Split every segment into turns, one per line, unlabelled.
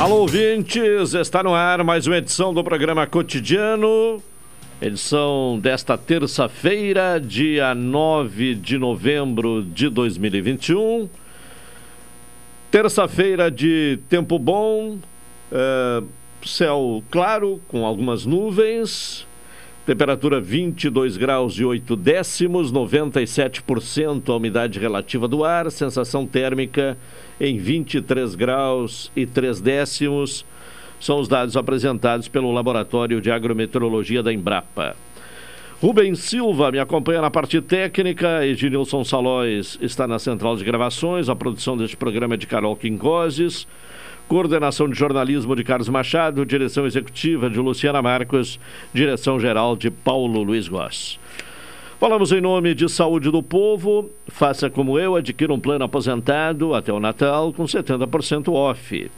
Alô, ouvintes! Está no ar mais uma edição do programa Cotidiano. Edição desta terça-feira, dia 9 de novembro de 2021. Terça-feira de tempo bom, é, céu claro, com algumas nuvens, temperatura 22 graus e 8 décimos, 97% a umidade relativa do ar, sensação térmica em 23 graus e 3 décimos. São os dados apresentados pelo Laboratório de Agrometeorologia da Embrapa. Rubens Silva me acompanha na parte técnica, Edilson Salóis está na central de gravações, a produção deste programa é de Carol Quincoses, coordenação de jornalismo de Carlos Machado, direção executiva de Luciana Marcos, direção geral de Paulo Luiz Goss. Falamos em nome de Saúde do Povo. Faça como eu, adquira um plano aposentado até o Natal com 70% off.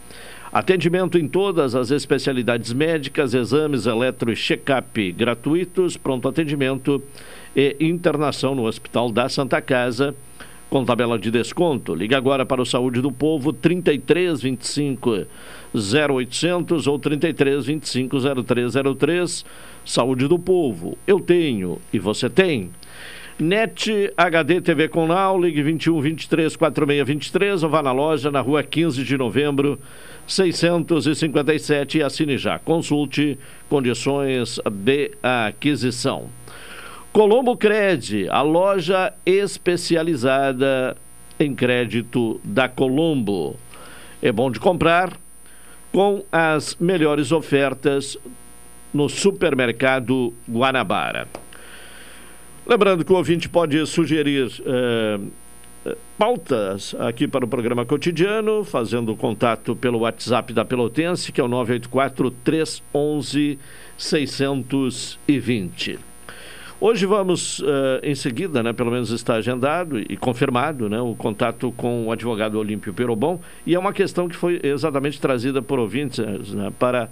Atendimento em todas as especialidades médicas, exames eletro e check-up gratuitos, pronto atendimento e internação no Hospital da Santa Casa com tabela de desconto. Liga agora para o Saúde do Povo 3325 0800 ou 3325 0303. Saúde do Povo. Eu tenho e você tem. NET HD TV com Now, ligue 21 23 46 23 ou vá na loja na rua 15 de novembro 657 e assine já. Consulte condições de aquisição. Colombo Cred, a loja especializada em crédito da Colombo. É bom de comprar com as melhores ofertas no supermercado Guanabara. Lembrando que o ouvinte pode sugerir eh, eh, pautas aqui para o programa cotidiano, fazendo contato pelo WhatsApp da Pelotense, que é o 984 311 620. Hoje vamos, uh, em seguida, né, pelo menos está agendado e confirmado, né, o contato com o advogado Olímpio Perobon, e é uma questão que foi exatamente trazida por ouvintes né, para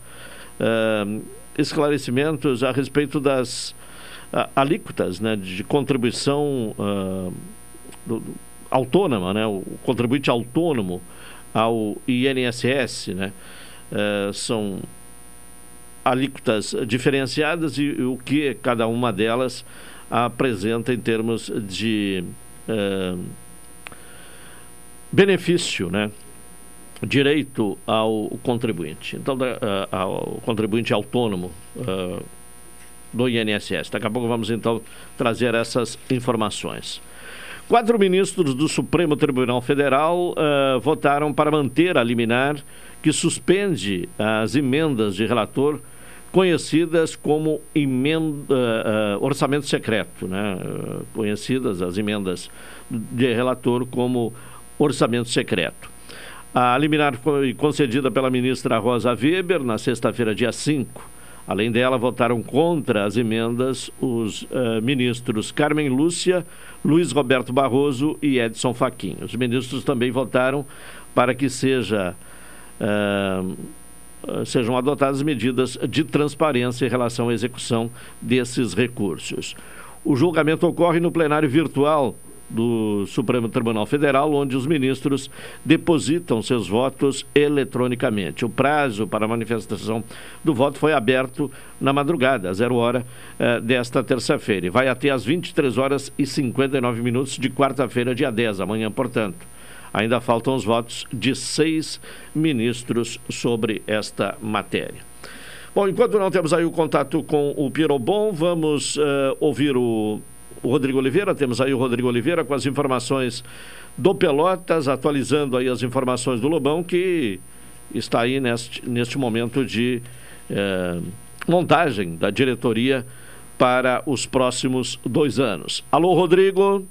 uh, esclarecimentos a respeito das uh, alíquotas né, de contribuição do, autônoma, né, o contribuinte autônomo ao INSS, né, são alíquotas diferenciadas e, e, o que cada uma delas apresenta em termos de benefício, né? Direito ao contribuinte. Então, da, uh, ao contribuinte autônomo uh, do INSS. Daqui a pouco vamos então trazer essas informações. Quatro ministros do Supremo Tribunal Federal uh, votaram para manter a liminar que suspende as emendas de relator conhecidas como emenda, uh, orçamento secreto, né? conhecidas as emendas de relator como orçamento secreto. A liminar foi concedida pela ministra Rosa Weber na sexta-feira, dia 5. Além dela, votaram contra as emendas os uh, ministros Carmen Lúcia, Luiz Roberto Barroso e Edson Fachin. Os ministros também votaram para que seja, uh, sejam adotadas medidas de transparência em relação à execução desses recursos. O julgamento ocorre no plenário virtual do Supremo Tribunal Federal, onde os ministros depositam seus votos eletronicamente. O prazo para a manifestação do voto foi aberto na madrugada, a zero hora eh, desta terça-feira, e vai até às 23 horas e 59 minutos de quarta-feira, dia 10, amanhã, portanto. Ainda faltam os votos de seis ministros sobre esta matéria. Bom, enquanto não temos aí o contato com o Pirobon, vamos uh, ouvir o o Rodrigo Oliveira. Temos aí o Rodrigo Oliveira com as informações do Pelotas, atualizando aí as informações do Lobão, que está aí neste, neste momento de eh, montagem da diretoria para os próximos dois anos. Alô, Rodrigo.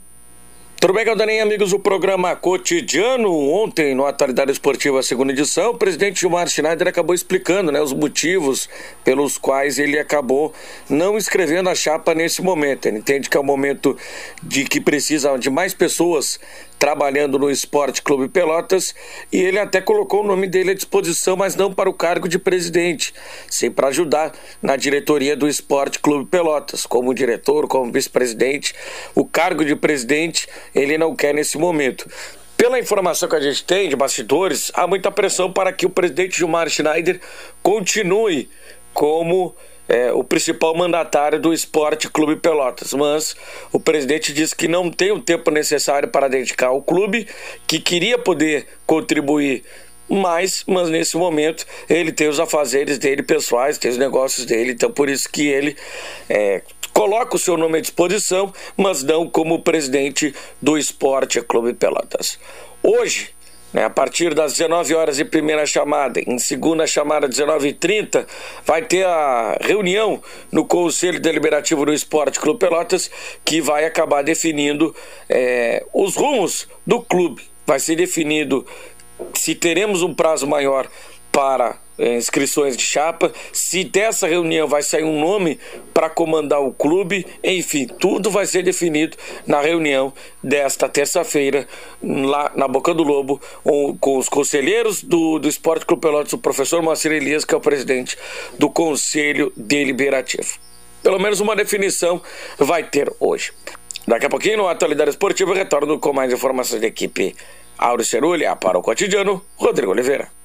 Tudo bem, Caldaninha, amigos do programa Cotidiano? Ontem, no Atualidade Esportiva, segunda edição, o presidente Gilmar Schneider acabou explicando né, os motivos pelos quais ele acabou não escrevendo a chapa nesse momento. Ele entende que é o um momento de que precisa de mais pessoas trabalhando no Esporte Clube Pelotas e ele até colocou o nome dele à disposição, mas não para o cargo de presidente, sim para ajudar na diretoria do Esporte Clube Pelotas, como diretor, como vice-presidente. O cargo de presidente ele não quer nesse momento. Pela informação que a gente tem de bastidores, há muita pressão para que o presidente Gilmar Schneider continue como é, o principal mandatário do Esporte Clube Pelotas, mas o presidente disse que não tem o tempo necessário para dedicar ao clube, que queria poder contribuir mais, mas nesse momento ele tem os afazeres dele pessoais, tem os negócios dele, então por isso que ele é, coloca o seu nome à disposição, mas não como presidente do Esporte Clube Pelotas. Hoje, né, a partir das 19 horas em primeira chamada, em segunda chamada, 19h30, vai ter a reunião no Conselho Deliberativo do Esporte Clube Pelotas, que vai acabar definindo é, os rumos do clube. Vai ser definido se teremos um prazo maior para é, inscrições de chapa, se dessa reunião vai sair um nome para comandar o clube, enfim, tudo vai ser definido na reunião desta terça-feira, lá na Boca do Lobo, com os conselheiros do, do Esporte Clube Pelotas, o professor Moacir Elias, que é o presidente do Conselho Deliberativo. Pelo menos uma definição vai ter hoje. Daqui a pouquinho, no Atualidade Esportiva, retorno com mais informações da equipe Auro Cerulha para o cotidiano, Rodrigo Oliveira.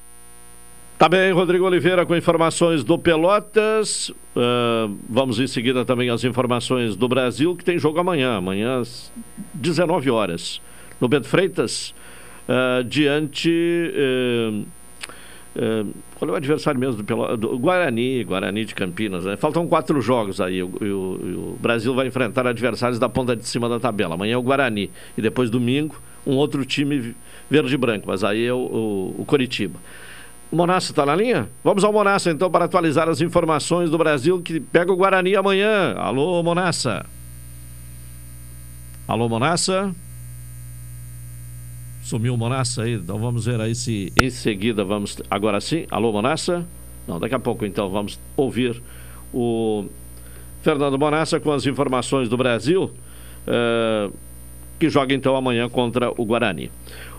Tá bem, Rodrigo Oliveira com informações do Pelotas. Uh, vamos em seguida também as informações do Brasil, que tem jogo amanhã, amanhã às 19 horas. No Bento Freitas, uh, diante. Uh, qual é o adversário mesmo do Pelotas? Do Guarani, Guarani de Campinas. Né? Faltam quatro jogos aí. O, o, o Brasil vai enfrentar adversários da ponta de cima da tabela. Amanhã é o Guarani. E depois, domingo, um outro time verde e branco, mas aí é o, o, o Coritiba. Monassa está na linha? Vamos ao Monassa então para atualizar as informações do Brasil que pega o Guarani amanhã. Alô, Monassa. Alô, Monassa. Sumiu o Monassa aí, então vamos ver aí se em seguida vamos. Agora sim, alô, Monassa? Não, daqui a pouco então vamos ouvir o Fernando Monassa com as informações do Brasil, uh, que joga então amanhã contra o Guarani.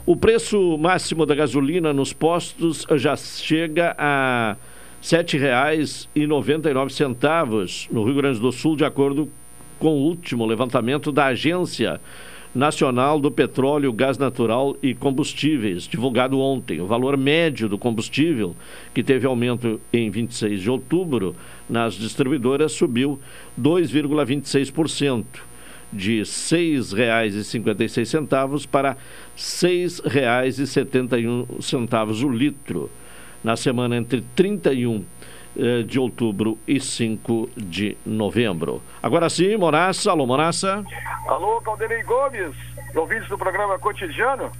O preço máximo da gasolina nos postos já chega a R$ 7,99 no Rio Grande do Sul, de acordo com o último levantamento da Agência Nacional do Petróleo, Gás Natural e Combustíveis, divulgado ontem. O valor médio do combustível, que teve aumento em 26 de outubro nas distribuidoras, subiu 2,26% de R$ 6,56 para R$ 6,71 o litro na semana entre 31 eh, de outubro e 5 de novembro. Agora sim, Monassa. Alô, Monassa.
Alô, Caldenei Gomes, ouvintes do programa Cotidiano.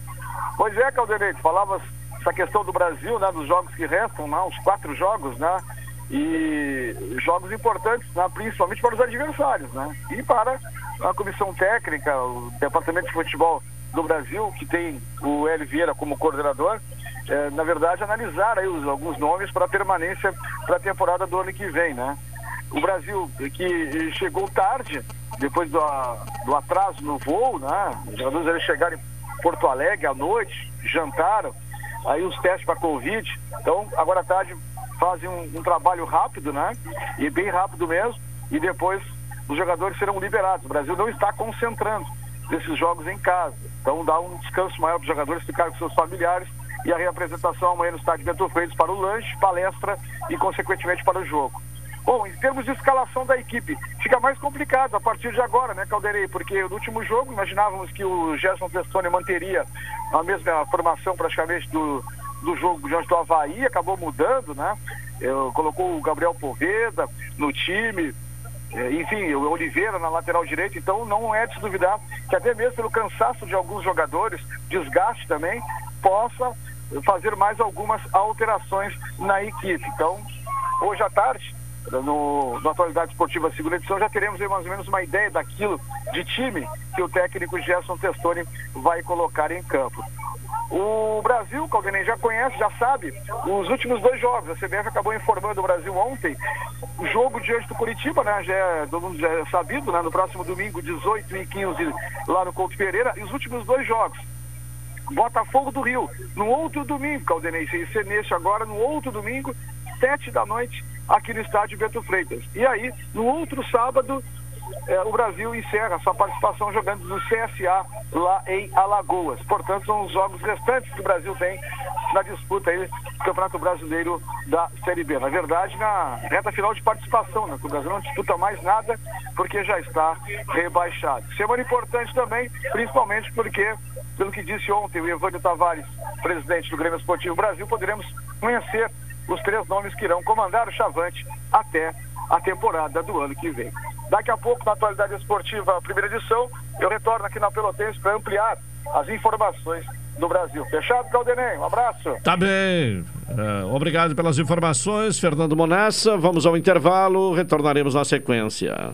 Pois é, Caldenei, falava essa questão do Brasil, né, dos jogos que restam, né, os quatro jogos, né, e jogos importantes, né, principalmente para os adversários, né, e para a comissão técnica, o Departamento de Futebol do Brasil, que tem o Hélio Vieira como coordenador, é, na verdade, analisar aí os, alguns nomes para permanência para a temporada do ano que vem, né? O Brasil, que chegou tarde, depois do, do atraso no voo, né? Os jogadores eles chegaram em Porto Alegre à noite, jantaram, aí os testes para Covid. Então, agora à tarde fazem um, um trabalho rápido, né? E bem rápido mesmo. E depois os jogadores serão liberados. O Brasil não está concentrando desses jogos em casa. Então dá um descanso maior para os jogadores ficarem com seus familiares e a reapresentação amanhã no estádio Bento Freitas para o lanche, palestra e consequentemente para o jogo. Bom, em termos de escalação da equipe, fica mais complicado a partir de agora, né, Calderei? Porque no último jogo imaginávamos que o Gerson Testoni manteria a mesma formação praticamente do, do jogo diante do Havaí, acabou mudando, né? Eu, colocou o Gabriel Poveda no time, é, enfim, o Oliveira na lateral direita, então não é de se duvidar que até mesmo pelo cansaço de alguns jogadores, desgaste também, possa fazer mais algumas alterações na equipe. Então, hoje à tarde, no, no Atualidade Esportiva segunda edição, já teremos mais ou menos uma ideia daquilo de time que o técnico Gerson Testoni vai colocar em campo. O Brasil, Caldenei já conhece, já sabe, os últimos dois jogos. A CBF acabou informando o Brasil ontem. O jogo diante do Curitiba, né? Já é, todo mundo já é sabido, né? No próximo domingo, 18 e 15, lá no Couto Pereira. E os últimos dois jogos. Botafogo do Rio, no outro domingo, Caldenei, sem ser neste agora, no outro domingo, sete da noite, aqui no estádio Beto Freitas. E aí, no outro sábado, é, o Brasil encerra sua participação jogando no CSA lá em Alagoas. Portanto, são os jogos restantes que o Brasil tem na disputa aí do Campeonato Brasileiro da Série B. Na verdade, na reta final de participação, né? O Brasil não disputa mais nada porque já está rebaixado. Semana importante também, principalmente porque, pelo que disse ontem o Evânio Tavares, presidente do Grêmio Esportivo Brasil, poderemos conhecer os três nomes que irão comandar o Chavante até a temporada do ano que vem. Daqui a pouco, na atualidade esportiva, primeira edição, eu retorno aqui na Pelotense para ampliar as informações do Brasil. Fechado, Caldenei? Um abraço.
Tá bem. Uh, obrigado pelas informações, Fernando Monassa. Vamos ao intervalo, retornaremos na sequência.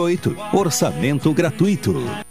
53981612828. Orçamento gratuito.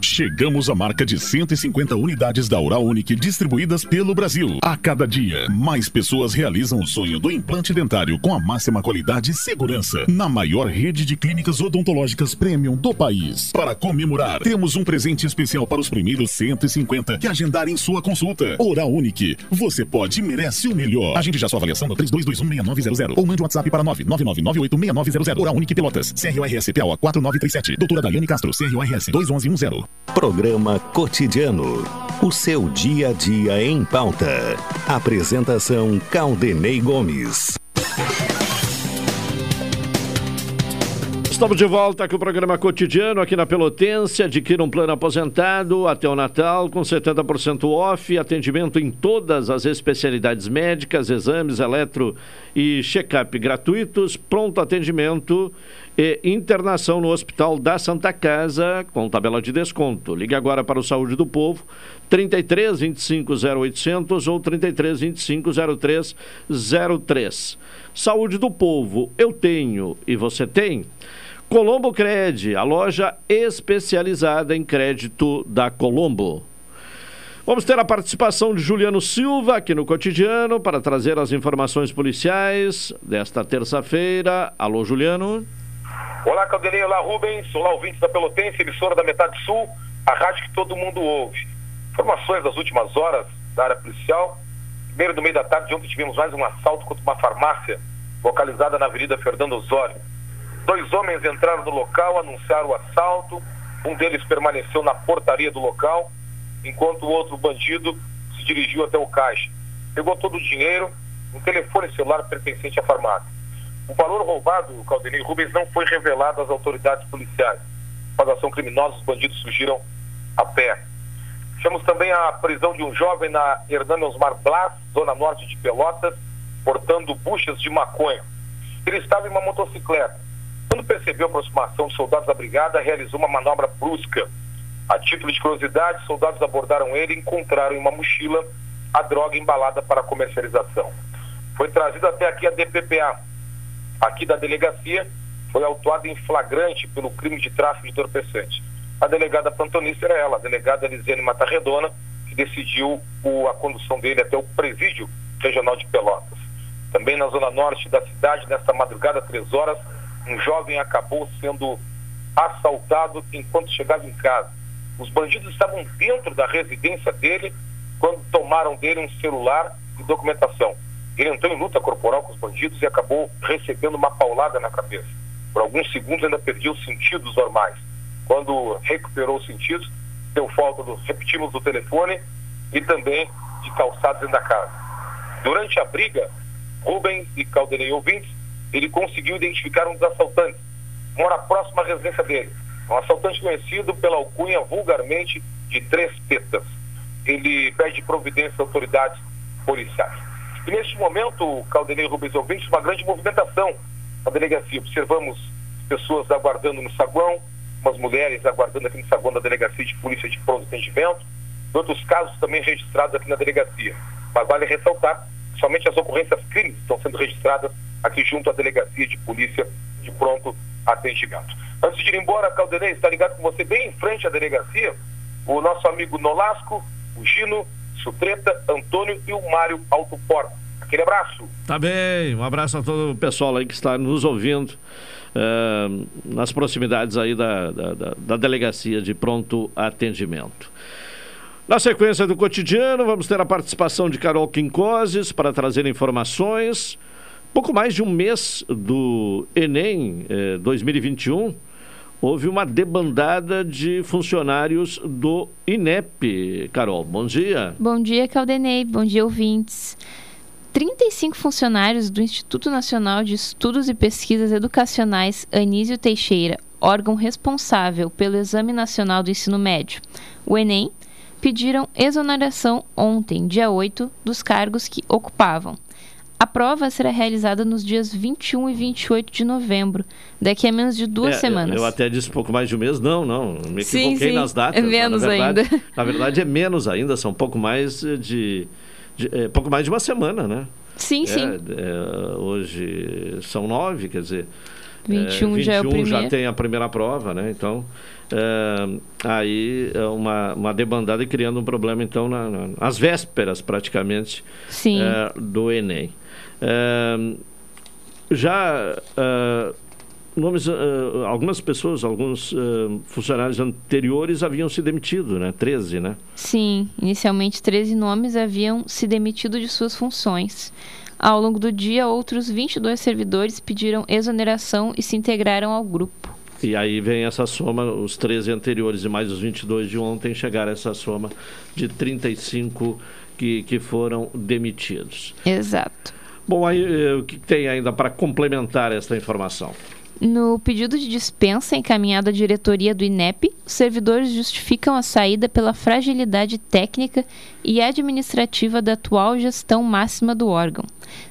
Chegamos à marca de 150 unidades da Oral Unique distribuídas pelo Brasil. A cada dia, mais pessoas realizam o sonho do implante dentário com a máxima qualidade e segurança na maior rede de clínicas odontológicas premium do país. Para comemorar, temos um presente especial para os primeiros 150 que agendarem sua consulta. Oral Unique, você pode e merece o melhor. Agende já sua avaliação no 32216900 ou mande um WhatsApp para 999986900. Oral Unique Pelotas, CRORS PAO 4937. Doutora Daiane Castro, CRORS 21110.
Programa Cotidiano. O seu dia a dia em pauta. Apresentação Caldenei Gomes.
Estamos de volta com o programa cotidiano aqui na Pelotense. Adquira um plano aposentado até o Natal com 70% off, atendimento em todas as especialidades médicas, exames, eletro e check-up gratuitos, pronto atendimento e internação no Hospital da Santa Casa com tabela de desconto. Ligue agora para o Saúde do Povo 33 25 0800 ou 33 25 03 03. Saúde do Povo, eu tenho e você tem. Colombo Cred, a loja especializada em crédito da Colombo. Vamos ter a participação de Juliano Silva aqui no cotidiano para trazer as informações policiais desta terça-feira. Alô, Juliano.
Olá, Caldeirinha, olá, Rubens, olá, ouvintes da Pelotense, emissora da Metade Sul, a rádio que todo mundo ouve. Informações das últimas horas da área policial. Primeiro, no meio da tarde, ontem tivemos mais um assalto contra uma farmácia localizada na Avenida Fernando Osório. Dois homens entraram no local, anunciaram o assalto, um deles permaneceu na portaria do local, enquanto o outro bandido se dirigiu até o caixa. Pegou todo o dinheiro, um telefone celular pertencente à farmácia. O valor roubado, Caldenei Rubens, não foi revelado às autoridades policiais. Após ação criminosa, os bandidos fugiram a pé. Tivemos também a prisão de um jovem na Hernani Osmar Blas, zona norte de Pelotas, portando buchas de maconha. Ele estava em uma motocicleta. Quando percebeu a aproximação de soldados da brigada, realizou uma manobra brusca. A título de curiosidade, soldados abordaram ele e encontraram em uma mochila a droga embalada para comercialização. Foi trazido até aqui a DPPA, aqui da delegacia, foi autuado em flagrante pelo crime de tráfico de entorpecente. A delegada plantonista era ela, a delegada Elisiane Matarredona, que decidiu o, a condução dele até o presídio regional de Pelotas. Também na zona norte da cidade, nesta madrugada, três horas, um jovem acabou sendo assaltado enquanto chegava em casa. Os bandidos estavam dentro da residência dele quando tomaram dele um celular e documentação. Ele entrou em luta corporal com os bandidos e acabou recebendo uma paulada na cabeça. Por alguns segundos ainda perdia os sentidos normais. Quando recuperou os sentidos, deu falta, do, repetimos, do telefone e também de calçados dentro da casa. Durante a briga, Rubens e Caldenei ouvintes, ele conseguiu identificar um dos assaltantes. Mora próximo à residência dele. Um assaltante conhecido pela alcunha vulgarmente de Três Tetas. Ele pede providência às autoridades policiais. E neste momento, Caldenei Rubens ouvintes, uma grande movimentação na delegacia. Observamos pessoas aguardando no saguão, umas mulheres aguardando aqui no saguão da delegacia de polícia de pronto atendimento, outros casos também registrados aqui na delegacia. Mas vale ressaltar que somente as ocorrências crimes estão sendo registradas aqui junto à delegacia de polícia de pronto atendimento. Antes de ir embora, Caldenei, está ligado com você bem em frente à delegacia, o nosso amigo Nolasco, o Gino, Sutreta, Antônio e o Mário Autoporta. Aquele abraço.
Tá bem, um abraço a todo o pessoal aí que está nos ouvindo uh, nas proximidades aí da, da, da, da delegacia de pronto atendimento. Na sequência do cotidiano, vamos ter a participação de Carol Quincoses para trazer informações. Pouco mais de um mês do Enem eh, 2021 houve uma debandada de funcionários do INEP. Carol, bom dia.
Bom dia, Caldenei. Bom dia, ouvintes. 35 funcionários do Instituto Nacional de Estudos e Pesquisas Educacionais Anísio Teixeira, órgão responsável pelo Exame Nacional do Ensino Médio, o Enem, pediram exoneração ontem, dia 8, dos cargos que ocupavam. A prova será realizada nos dias 21 e 28 de novembro, daqui a menos de duas
é,
semanas.
Eu, até disse pouco mais de um mês, não, não, me equivoquei sim, sim. nas datas.
É menos
na verdade,
ainda.
Na verdade é menos ainda, são pouco mais de, de é, pouco mais de uma semana, né?
Sim,
é,
sim.
É, hoje são nove, quer dizer.
21, 21 já é o primeiro.
já tem a primeira prova, né? Então, é, aí é uma, uma debandada e criando um problema, então, na, na, nas vésperas, praticamente, é, do Enem. Já uh, nomes, uh, algumas pessoas, alguns funcionários anteriores haviam se demitido, né? 13, né?
Sim, inicialmente 13 nomes haviam se demitido de suas funções. Ao longo do dia, outros 22 servidores pediram exoneração e se integraram ao grupo.
E aí vem essa soma, os 13 anteriores e mais os 22 de ontem, chegaram a essa soma de 35 que, que foram demitidos.
Exato.
Bom, aí eh, o que tem ainda para complementar esta informação?
No pedido de dispensa encaminhado à diretoria do INEP, os servidores justificam a saída pela fragilidade técnica e administrativa da atual gestão máxima do órgão.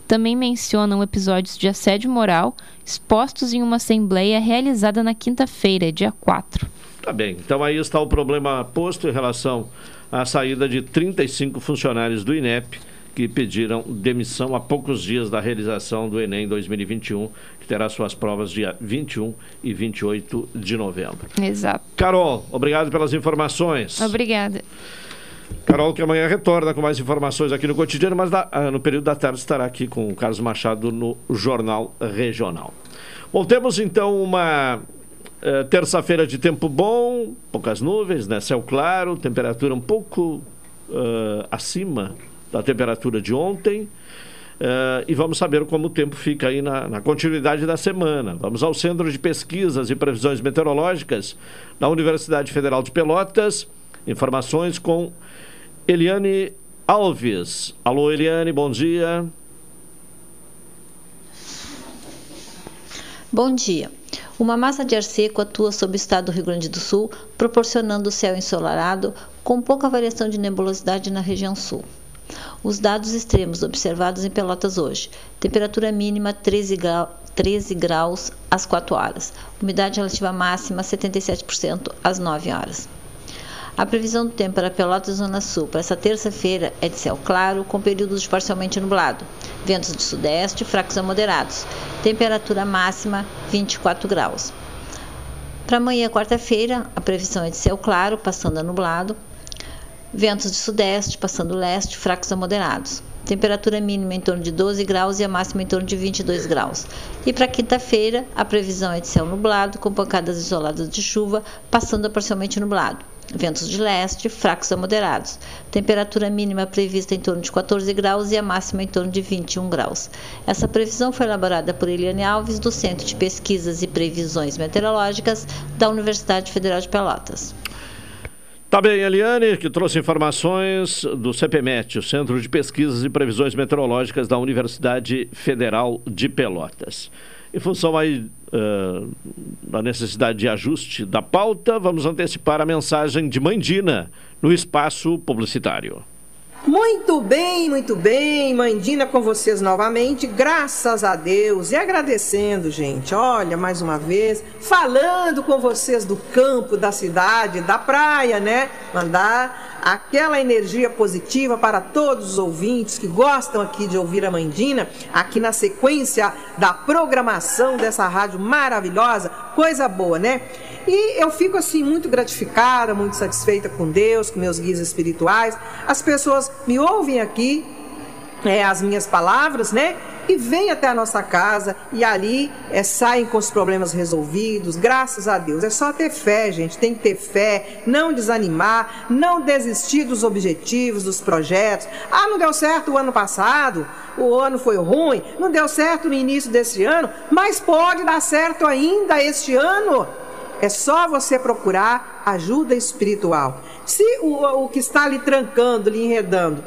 Também mencionam episódios de assédio moral expostos em uma assembleia realizada na quinta-feira, dia 4.
Tá bem, então aí está o problema posto em relação à saída de 35 funcionários do INEP que pediram demissão há poucos dias da realização do Enem 2021, que terá suas provas dia 21 e 28 de novembro.
Exato.
Carol, obrigado pelas informações.
Obrigada.
Carol, que amanhã retorna com mais informações aqui no cotidiano, mas da, ah, no período da tarde estará aqui com o Carlos Machado no Jornal Regional. Bom, temos então uma uh, terça-feira de tempo bom, poucas nuvens, né? Céu claro, temperatura um pouco uh, acima da temperatura de ontem. Uh, e vamos saber como o tempo fica aí na, na, continuidade da semana. Vamos ao Centro de Pesquisas e Previsões Meteorológicas da Universidade Federal de Pelotas. Informações com Eliane Alves. Alô, Eliane, bom dia.
Bom dia. Uma massa de ar seco atua sobre o estado do Rio Grande do Sul, proporcionando céu ensolarado com pouca variação de nebulosidade na região sul. Os dados extremos observados em Pelotas hoje: temperatura mínima 13 graus. 13 graus às 4 horas. Umidade relativa máxima 77% às 9 horas. A previsão do tempo para Pelotas Zona Sul para esta terça-feira é de céu claro, com períodos de parcialmente nublado. Ventos de sudeste fracos a moderados. Temperatura máxima 24 graus. Para amanhã, quarta-feira, a previsão é de céu claro, passando a nublado. Ventos de sudeste, passando leste, fracos a moderados. Temperatura mínima em torno de 12 graus e a máxima em torno de 22 graus. E para quinta-feira, a previsão é de céu nublado, com pancadas isoladas de chuva, passando a parcialmente nublado. Ventos de leste, fracos a moderados. Temperatura mínima prevista em torno de 14 graus e a máxima em torno de 21 graus. Essa previsão foi elaborada por Eliane Alves, do Centro de Pesquisas e Previsões Meteorológicas da Universidade Federal de Pelotas.
Tá bem, Eliane, que trouxe informações do CPMET, o Centro de Pesquisas e Previsões Meteorológicas da Universidade Federal de Pelotas. Em função aí uh, da necessidade de ajuste da pauta, vamos antecipar a mensagem de Mandina no espaço publicitário.
Muito bem, muito bem, Mandina com vocês novamente, graças a Deus e agradecendo, gente. Olha, mais uma vez, falando com vocês do campo, da cidade, da praia, né? Mandar aquela energia positiva para todos os ouvintes que gostam aqui de ouvir a Mandina, aqui na sequência da programação dessa rádio maravilhosa, coisa boa, né? E eu fico assim muito gratificada, muito satisfeita com Deus, com meus guias espirituais. As pessoas me ouvem aqui, é, as minhas palavras, né? E vêm até a nossa casa e ali é, saem com os problemas resolvidos, graças a Deus. É só ter fé, gente. Tem que ter fé, não desanimar, não desistir dos objetivos, dos projetos. Ah, não deu certo o ano passado, o ano foi ruim, não deu certo no início desse ano, mas pode dar certo ainda este ano. É só você procurar ajuda espiritual. Se o, o que está lhe trancando, lhe enredando,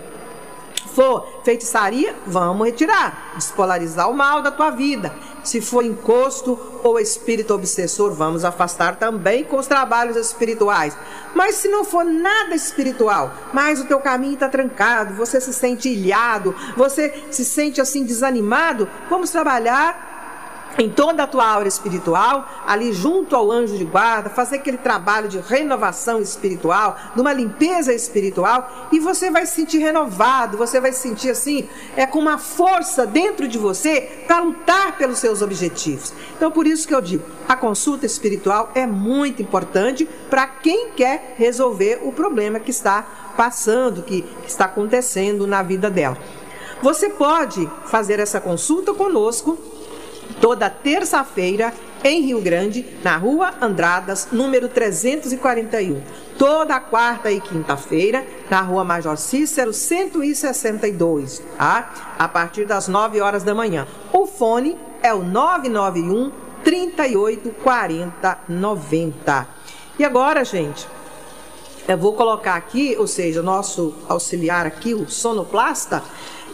for feitiçaria, vamos retirar, despolarizar o mal da tua vida. Se for encosto ou espírito obsessor, vamos afastar também com os trabalhos espirituais. Mas se não for nada espiritual, mas o teu caminho está trancado, você se sente ilhado, você se sente assim desanimado, vamos trabalhar em toda a tua aura espiritual, ali junto ao anjo de guarda, fazer aquele trabalho de renovação espiritual, de uma limpeza espiritual, e você vai se sentir renovado, você vai se sentir assim, é com uma força dentro de você para lutar pelos seus objetivos. Então, por isso que eu digo, a consulta espiritual é muito importante para quem quer resolver o problema que está passando, que está acontecendo na vida dela. Você pode fazer essa consulta conosco toda terça-feira em Rio Grande, na Rua Andradas, número 341. Toda quarta e quinta-feira, na Rua Major Cícero, 162, tá? a partir das 9 horas da manhã. O fone é o 991 38 40 90. E agora, gente, eu vou colocar aqui, ou seja, o nosso auxiliar aqui, o sonoplasta,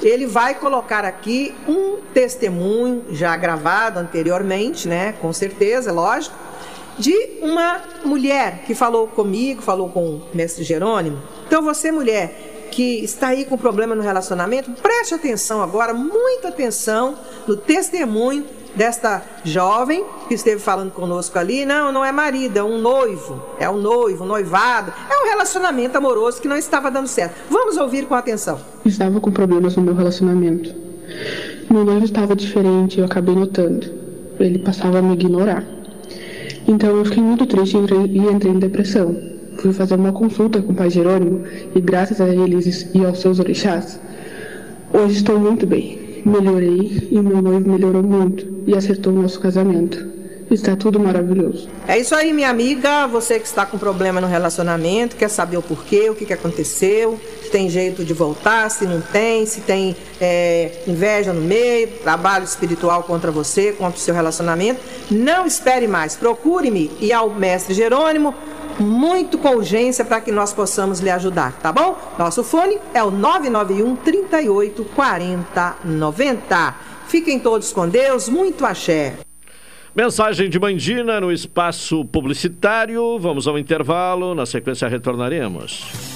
ele vai colocar aqui um testemunho já gravado anteriormente, né? Com certeza, lógico, de uma mulher que falou comigo, falou com o mestre Jerônimo. Então, você, mulher, que está aí com problema no relacionamento, preste atenção agora, muita atenção no testemunho desta jovem que esteve falando conosco ali, não, não é marido, é um noivo, é um noivo, um noivado, é um relacionamento amoroso que não estava dando certo. Vamos ouvir com atenção.
Estava com problemas no meu relacionamento. Meu noivo estava diferente, eu acabei notando. Ele passava a me ignorar. Então eu fiquei muito triste e entrei em depressão. Fui fazer uma consulta com o pai Jerônimo e graças a eles e aos seus orixás, hoje estou muito bem melhorei e meu noivo melhorou muito e acertou o nosso casamento. Está tudo maravilhoso.
É isso aí, minha amiga. Você que está com problema no relacionamento, quer saber o porquê, o que, que aconteceu, se tem jeito de voltar, se não tem, se tem é, inveja no meio, trabalho espiritual contra você, contra o seu relacionamento. Não espere mais. Procure-me e ao mestre Jerônimo muito com urgência para que nós possamos lhe ajudar, tá bom? Nosso fone é o 991 38 40 90. Fiquem todos com Deus, muito axé.
Mensagem de Mandina no espaço publicitário. Vamos ao intervalo, na sequência retornaremos.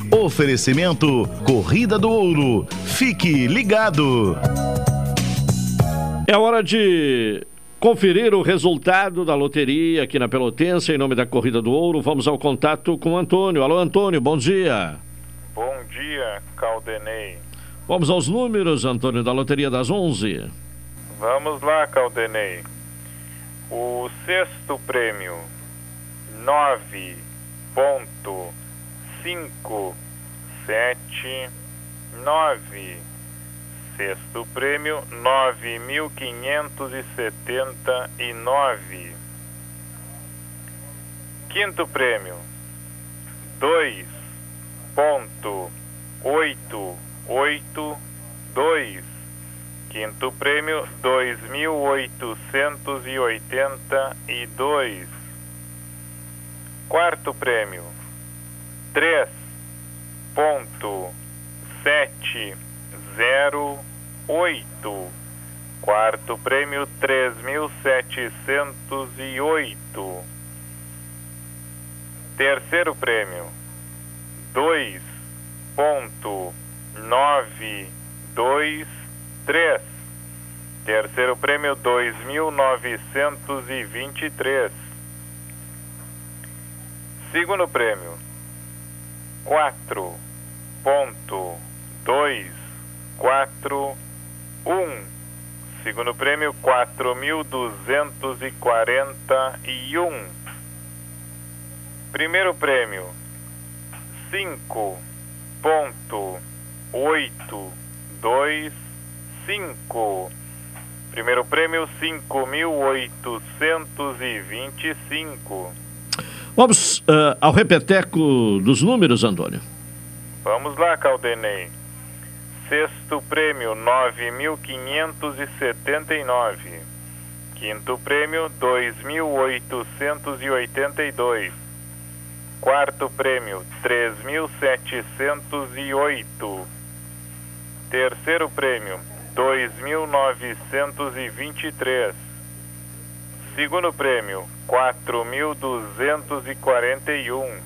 Oferecimento Corrida do Ouro. Fique ligado.
É hora de conferir o resultado da loteria aqui na Pelotense, em nome da Corrida do Ouro. Vamos ao contato com o Antônio. Alô, Antônio, bom dia.
Bom dia, Caldenei.
Vamos aos números, Antônio, da Loteria das 11.
Vamos lá, Caldenei. O sexto prêmio, 9.579. Sexto prêmio, 9.579. Quinto prêmio, 2.882. Quinto prêmio, 2.882. Quarto prêmio, 3.708. Quarto prêmio, 3.708. Terceiro prêmio, 2.923. Terceiro prêmio, 2.923. Segundo prêmio, 4.241. Segundo prêmio, 4.241. Primeiro prêmio, 5.825. Primeiro prêmio, 5.825.
Vamos uh, ao repeteco dos números, Antônio.
Vamos lá, Caldenei. Sexto prêmio, 9.579. Quinto prêmio, 2.882. Quarto prêmio, 3.708. Terceiro prêmio, 2.923. Segundo prêmio, 4.241.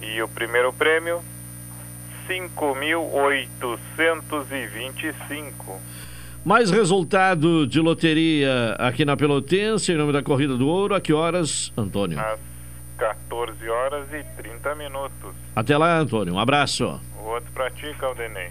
E o primeiro prêmio, 5.825.
Mais resultado de loteria aqui na Pelotense, em nome da Corrida do Ouro. A que horas, Antônio?
Às 14 horas e 30 minutos.
Até lá, Antônio. Um abraço.
O outro pra ti, Caldenei.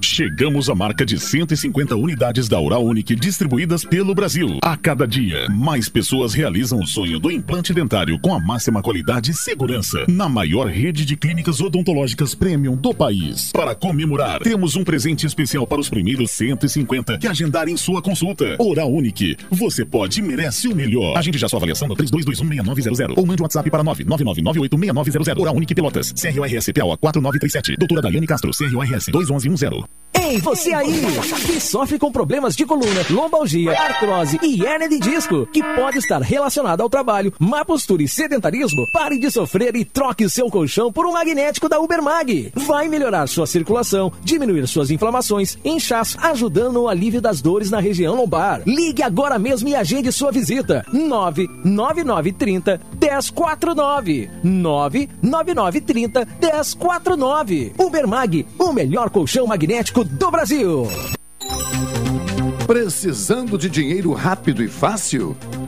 Chegamos à marca de 150 unidades da Oral Unique distribuídas pelo Brasil. A cada dia, mais pessoas realizam o sonho do implante dentário com a máxima qualidade e segurança na maior rede de clínicas odontológicas premium do país. Para comemorar, temos um presente especial para os primeiros 150 que agendarem sua consulta. Oral Unique, você pode e merece o melhor. Agende já sua avaliação no 32216900 ou mande um WhatsApp para 999986900. Oral Unique Pelotas, CRORS PAO 4937. Doutora Daiane Castro, CRORS 21110.
Ei, você aí que sofre com problemas de coluna, lombalgia, artrose e hernia de disco, que pode estar relacionado ao trabalho, má postura e sedentarismo, pare de sofrer e troque o seu colchão por um magnético da Ubermag. Vai melhorar sua circulação, diminuir suas inflamações, inchaço, ajudando no alívio das dores na região lombar. Ligue agora mesmo e agende sua visita. 99930 1049. 99930 1049. Ubermag, o melhor colchão magnético do Brasil.
Precisando de dinheiro rápido e fácil?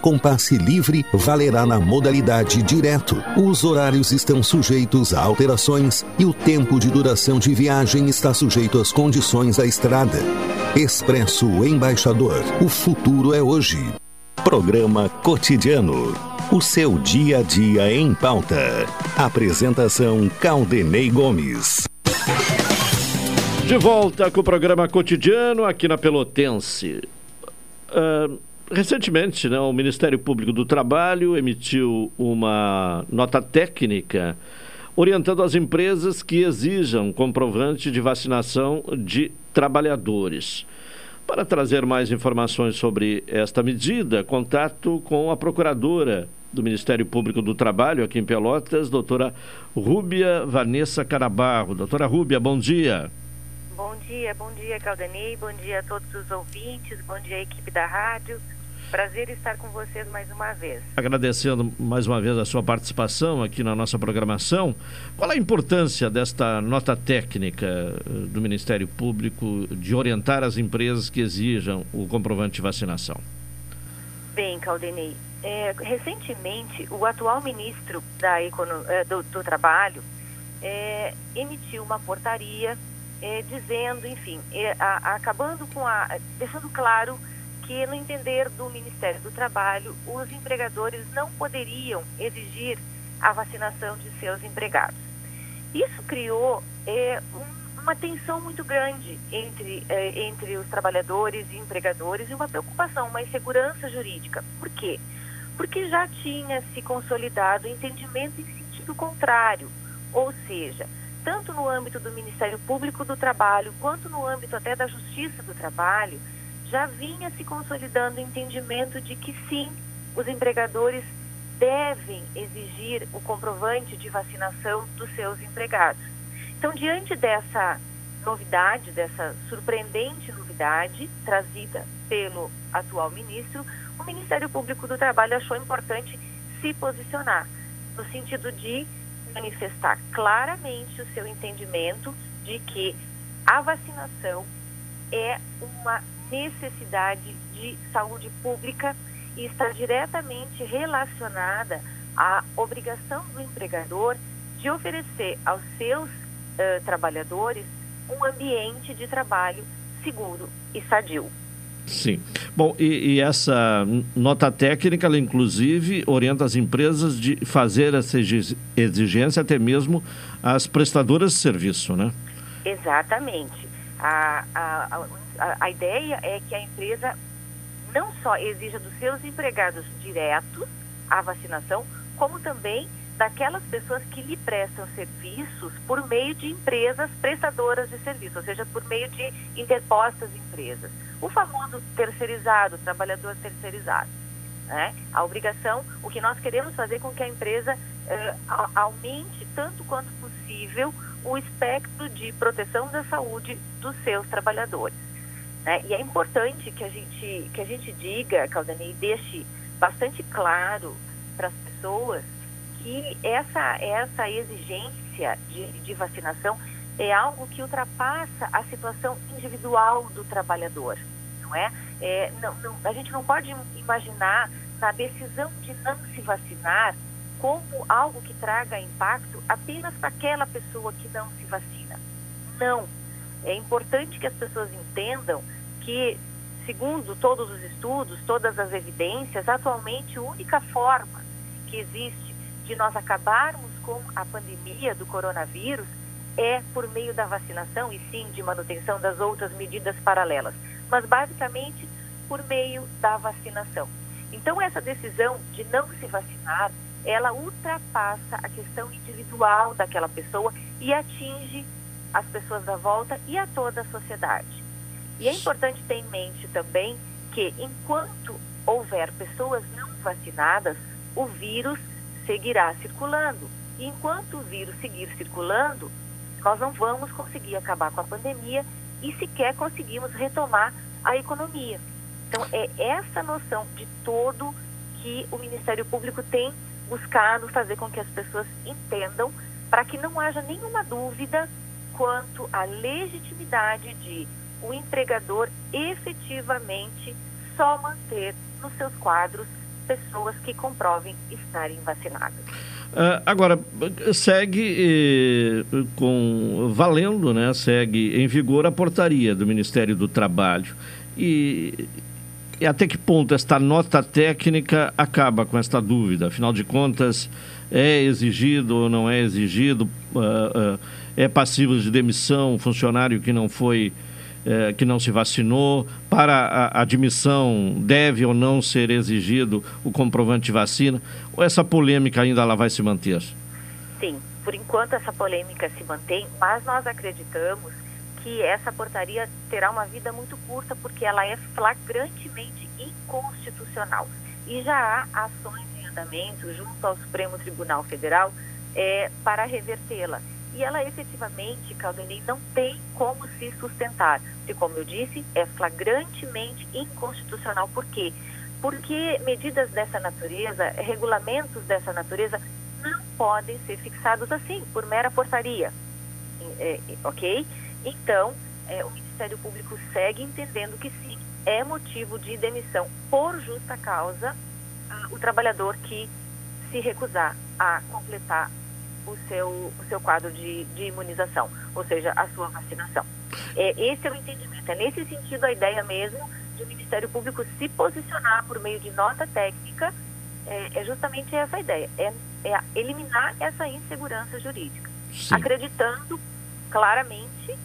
com passe livre valerá na modalidade direto. Os horários estão sujeitos a alterações e o tempo de duração de viagem está sujeito às condições da estrada. Expresso Embaixador. O futuro é hoje. Programa Cotidiano. O seu dia a dia em pauta. Apresentação Caldenei Gomes.
De volta com o programa Cotidiano aqui na Pelotense. Uh, recentemente, né, o Ministério Público do Trabalho emitiu uma nota técnica orientando as empresas que exijam comprovante de vacinação de trabalhadores. Para trazer mais informações sobre esta medida, contato com a procuradora do Ministério Público do Trabalho aqui em Pelotas, doutora Rúbia Vanessa Carabarro. Doutora Rúbia, bom dia.
Bom dia, bom dia, Caldanei, bom dia a todos os ouvintes, bom dia, equipe da rádio. Prazer estar com vocês mais uma vez.
Agradecendo mais uma vez a sua participação aqui na nossa programação. Qual a importância desta nota técnica eh, do Ministério Público de orientar as empresas que exijam o comprovante de vacinação?
Bem, Caldenei, é, recentemente o atual ministro da Econo, é, do, do, Trabalho é, emitiu uma portaria é, dizendo, enfim, é, a, acabando com a. deixando claro que, no entender do Ministério do Trabalho, os empregadores não poderiam exigir a vacinação de seus empregados. Isso criou é, um, uma tensão muito grande entre, é, entre os trabalhadores e empregadores e uma preocupação, uma insegurança jurídica. Por quê? Porque já tinha se consolidado entendimento em sentido contrário, ou seja, tanto no âmbito do Ministério Público do Trabalho quanto no âmbito até da Justiça do Trabalho, já vinha se consolidando o entendimento de que sim, os empregadores devem exigir o comprovante de vacinação dos seus empregados. Então, diante dessa novidade, dessa surpreendente novidade trazida pelo atual ministro, o Ministério Público do Trabalho achou importante se posicionar no sentido de manifestar claramente o seu entendimento de que a vacinação é uma necessidade de saúde pública e está diretamente relacionada à obrigação do empregador de oferecer aos seus uh, trabalhadores um ambiente de trabalho seguro e sadio.
Sim. Bom, e, e, essa nota técnica, ela inclusive orienta as empresas de fazer essa exigência até mesmo às prestadoras de serviço, né?
Exatamente. A, a, a, a, a ideia é que a empresa não só exija dos seus empregados diretos a vacinação, como também daquelas pessoas que lhe prestam serviços por meio de empresas prestadoras de serviço, ou seja, por meio de interpostas empresas. O famoso terceirizado, trabalhador terceirizado. Né? A obrigação, o que nós queremos fazer com que a empresa eh, aumente tanto quanto possível o espectro de proteção da saúde dos seus trabalhadores. Né? E é importante que a gente, que a gente diga, Caldani, e deixe bastante claro para as pessoas que essa, essa exigência de, de vacinação é algo que ultrapassa a situação individual do trabalhador, não é? é não, não, a gente não pode imaginar na decisão de não se vacinar como algo que traga impacto apenas para aquela pessoa que não se vacina. Não. É importante que as pessoas entendam que, segundo todos os estudos, todas as evidências, atualmente a única forma que existe de nós acabarmos com a pandemia do coronavírus é por meio da vacinação e sim de manutenção das outras medidas paralelas, mas basicamente por meio da vacinação. Então essa decisão de não se vacinar, ela ultrapassa a questão individual daquela pessoa e atinge as pessoas da volta e a toda a sociedade. E é importante ter em mente também que, enquanto houver pessoas não vacinadas, o vírus seguirá circulando. E enquanto o vírus seguir circulando, nós não vamos conseguir acabar com a pandemia e sequer conseguimos retomar a economia. Então, é essa noção de todo que o Ministério Público tem buscado fazer com que as pessoas entendam, para que não haja nenhuma dúvida quanto à legitimidade de o empregador efetivamente só manter nos seus quadros pessoas que comprovem estarem vacinadas.
Uh, agora, segue eh, com valendo, né? Segue em vigor a portaria do Ministério do Trabalho. E, e até que ponto esta nota técnica acaba com esta dúvida? Afinal de contas, é exigido ou não é exigido? Uh, uh, é passivo de demissão funcionário que não foi eh, que não se vacinou, para a admissão deve ou não ser exigido o comprovante de vacina, ou essa polêmica ainda ela vai se manter?
Sim, por enquanto essa polêmica se mantém, mas nós acreditamos que essa portaria terá uma vida muito curta porque ela é flagrantemente inconstitucional. E já há ações em andamento junto ao Supremo Tribunal Federal é, para revertê-la e ela efetivamente, Caldenei, não tem como se sustentar. E como eu disse, é flagrantemente inconstitucional. Por quê? Porque medidas dessa natureza, regulamentos dessa natureza, não podem ser fixados assim, por mera portaria. É, é, ok? Então, é, o Ministério Público segue entendendo que sim, é motivo de demissão por justa causa uh, o trabalhador que se recusar a completar o seu, o seu quadro de, de imunização, ou seja, a sua vacinação. É, esse é o entendimento. É nesse sentido a ideia mesmo de o Ministério Público se posicionar por meio de nota técnica, é, é justamente essa ideia, é, é, eliminar essa insegurança jurídica, Sim. acreditando claramente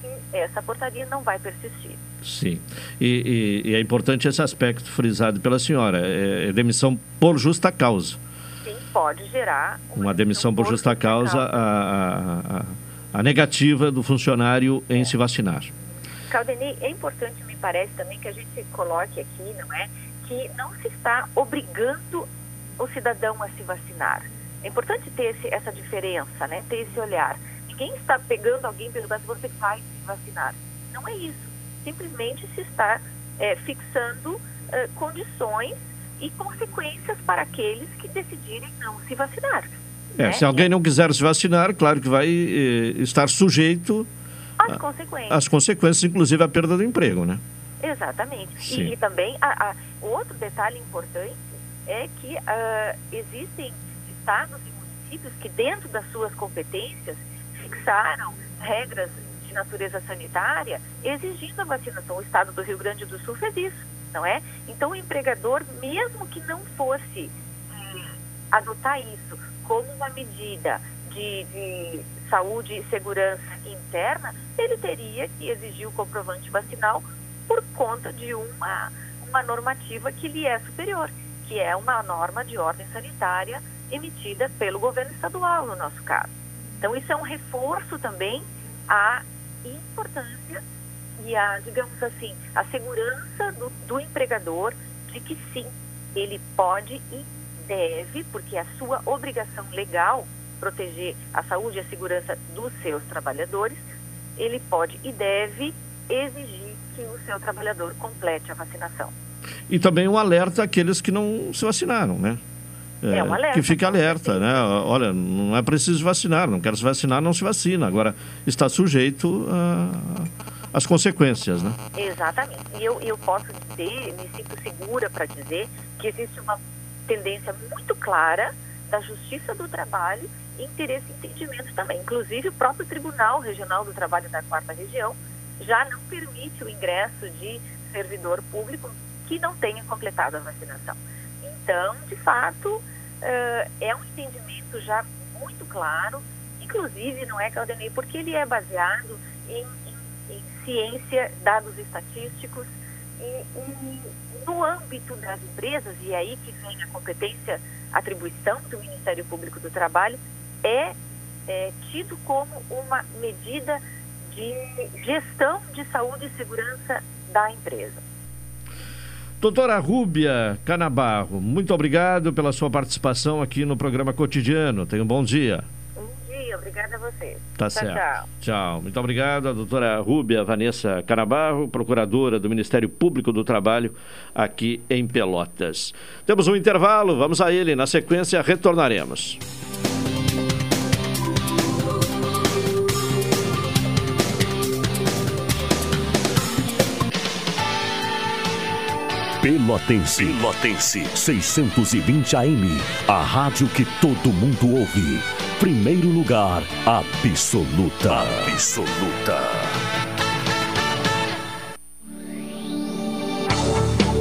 que essa portaria não vai persistir.
Sim, e, e, e é importante esse aspecto frisado pela senhora, é, é demissão por justa causa
pode gerar
uma, uma demissão por justa causa. A, a, a, negativa do funcionário em é. se vacinar.
Caldenei, é importante, me parece também, que a gente coloque aqui, não é, que não se está obrigando o cidadão a se vacinar. É importante ter esse, essa diferença, né, ter esse olhar. Ninguém está pegando alguém e perguntando se você vai se vacinar. Não é isso. Simplesmente se está é, fixando é, condições e consequências para aqueles que decidirem não se vacinar.
É, né? Se alguém não quiser se vacinar, claro que vai eh, estar sujeito
às consequências.
consequências, inclusive a perda do emprego, né?
Exatamente. E, e, também, a, a, outro detalhe importante é que uh, existem estados e municípios que, dentro das suas competências, fixaram regras de natureza sanitária exigindo a vacinação. O estado do Rio Grande do Sul fez isso não é? Então, o empregador, mesmo que não fosse hum, adotar isso como uma medida de, de, saúde e segurança interna, ele teria que exigir o comprovante vacinal por conta de uma, uma normativa que lhe é superior, que é uma norma de ordem sanitária emitida pelo governo estadual, no nosso caso. Então, isso é um reforço também à importância e a, digamos assim, a segurança do, do empregador de que sim, ele pode e deve, porque é a sua obrigação legal proteger a saúde e a segurança dos seus trabalhadores, ele pode e deve exigir que o seu trabalhador complete a vacinação.
E também um alerta àqueles que não se vacinaram, né?
É, é um alerta.
Que fique alerta, né? Olha, não é preciso vacinar, não quero se vacinar, não se vacina. Agora, está sujeito a as consequências, né?
Exatamente. E eu, eu posso dizer, me sinto segura para dizer que existe uma tendência muito clara da Justiça do Trabalho em ter esse entendimento também. Inclusive, o próprio Tribunal Regional do Trabalho da Quarta Região já não permite o ingresso de servidor público que não tenha completado a vacinação. Então, de fato, uh, é um entendimento já muito claro, inclusive, não é, Claudemir, porque ele é baseado em ciência, dados estatísticos e, e, no âmbito das empresas, e é aí que vem a competência, atribuição do Ministério Público do Trabalho, é, é tido como uma medida de gestão de saúde e segurança da empresa.
Doutora Rúbia Canabarro, muito obrigado pela sua participação aqui no programa cotidiano. Tenha um bom dia.
Obrigada a você.
Tá tchau, certo. Tchau. tchau. Muito obrigado, a doutora Rúbia Vanessa Canabarro, procuradora do Ministério Público do Trabalho aqui em Pelotas. Temos um intervalo, vamos a ele. Na sequência, retornaremos.
Pelotense. Pelotense. 620 AM. A rádio que todo mundo ouve. Primeiro lugar, absoluta. Absoluta.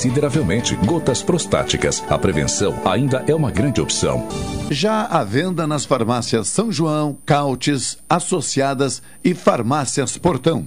consideravelmente gotas prostáticas. A prevenção ainda é uma grande opção.
Já à venda nas farmácias São João, Cautes, Associadas e Farmácias Portão.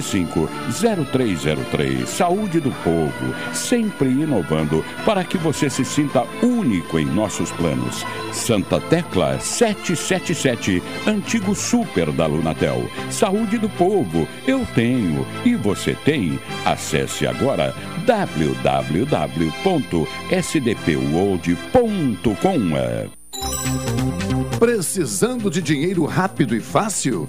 0303. Saúde do povo, sempre inovando para que você se sinta único em nossos planos. Santa Tecla 777, antigo super da Lunatel. Saúde do povo, eu tenho e você tem. Acesse agora www.sdpworld.com.
Precisando de dinheiro rápido e fácil?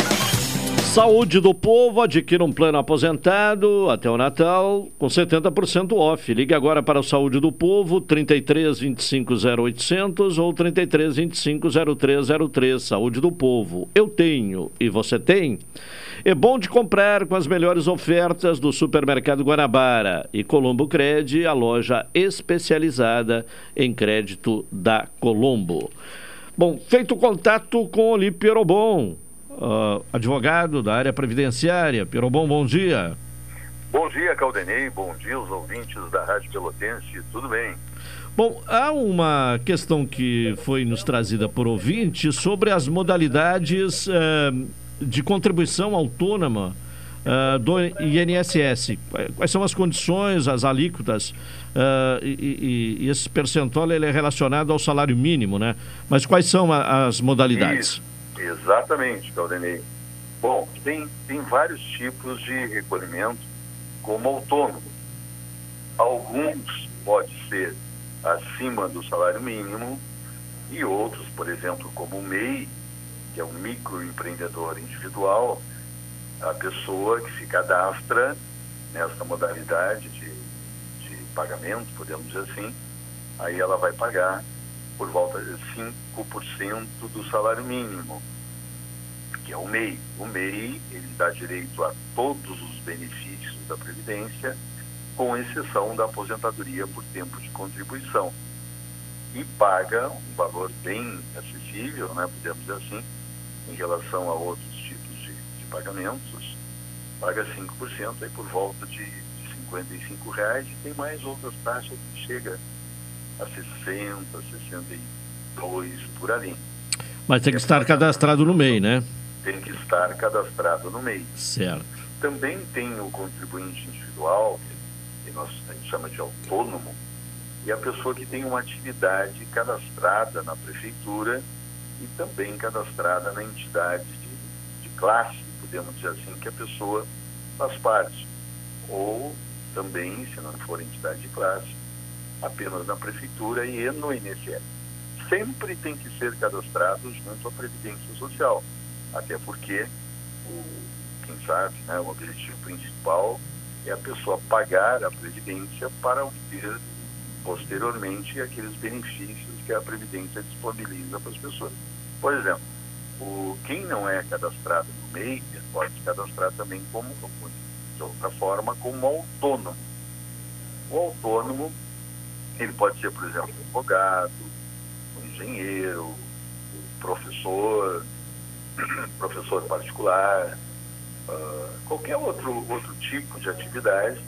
Saúde do povo, adquira um plano aposentado até o Natal com 70% off. Ligue agora para o Saúde do Povo, 33 25 0800 ou 33 25 0303. Saúde do Povo. Eu tenho e você tem? É bom de comprar com as melhores ofertas do Supermercado Guanabara e Colombo Cred, a loja especializada em crédito da Colombo. Bom, feito contato com Oli Pierobon, uh, advogado da área previdenciária. Pierobon, bom dia.
Bom dia, Caldenei. Bom dia, os ouvintes da Rádio Pelotense. Tudo bem?
Bom, há uma questão que foi nos trazida por ouvinte sobre as modalidades uh, de contribuição autônoma uh, do INSS. Quais são as condições, as alíquotas? Uh, e, e, e, esse percentual ele é relacionado ao salário mínimo, né? Mas quais são a, as modalidades? Isso,
exatamente, Caldenei. Bom, tem, tem vários tipos de recolhimento como autônomo. Alguns pode ser acima do salário mínimo e outros, por exemplo, como o MEI, que é um microempreendedor individual, a pessoa que se cadastra nessa modalidade de, de pagamento, podemos dizer assim, aí ela vai pagar por volta de 5% do salário mínimo, que é o MEI. O MEI ele dá direito a todos os benefícios da Previdência, com exceção da aposentadoria por tempo de contribuição. E paga um valor bem acessível, né, podemos dizer assim, em relação a outros tipos de, de pagamentos, paga 5% aí por volta de, 55 reais e tem mais outras taxas que chega a 60, 62 por ali.
Mas tem que estar cadastrado no MEI, né?
Tem que estar cadastrado no MEI.
Certo.
Também tem o contribuinte individual, que nós, a gente chama de autônomo, e a pessoa que tem uma atividade cadastrada na prefeitura e também cadastrada na entidade de, de classe, podemos dizer assim, que a pessoa faz parte. Ou também, se não for entidade de classe, apenas na prefeitura e no INSS. Sempre tem que ser cadastrado junto à Previdência Social, até porque, o, quem sabe, né, o objetivo principal é a pessoa pagar a Previdência para obter posteriormente aqueles benefícios que a Previdência disponibiliza para as pessoas. Por exemplo, o, quem não é cadastrado no MEI pode se cadastrar também como, de outra forma, como autônomo. O autônomo ele pode ser, por exemplo, um advogado, um engenheiro, um professor, professor particular, uh, qualquer outro, outro tipo de atividade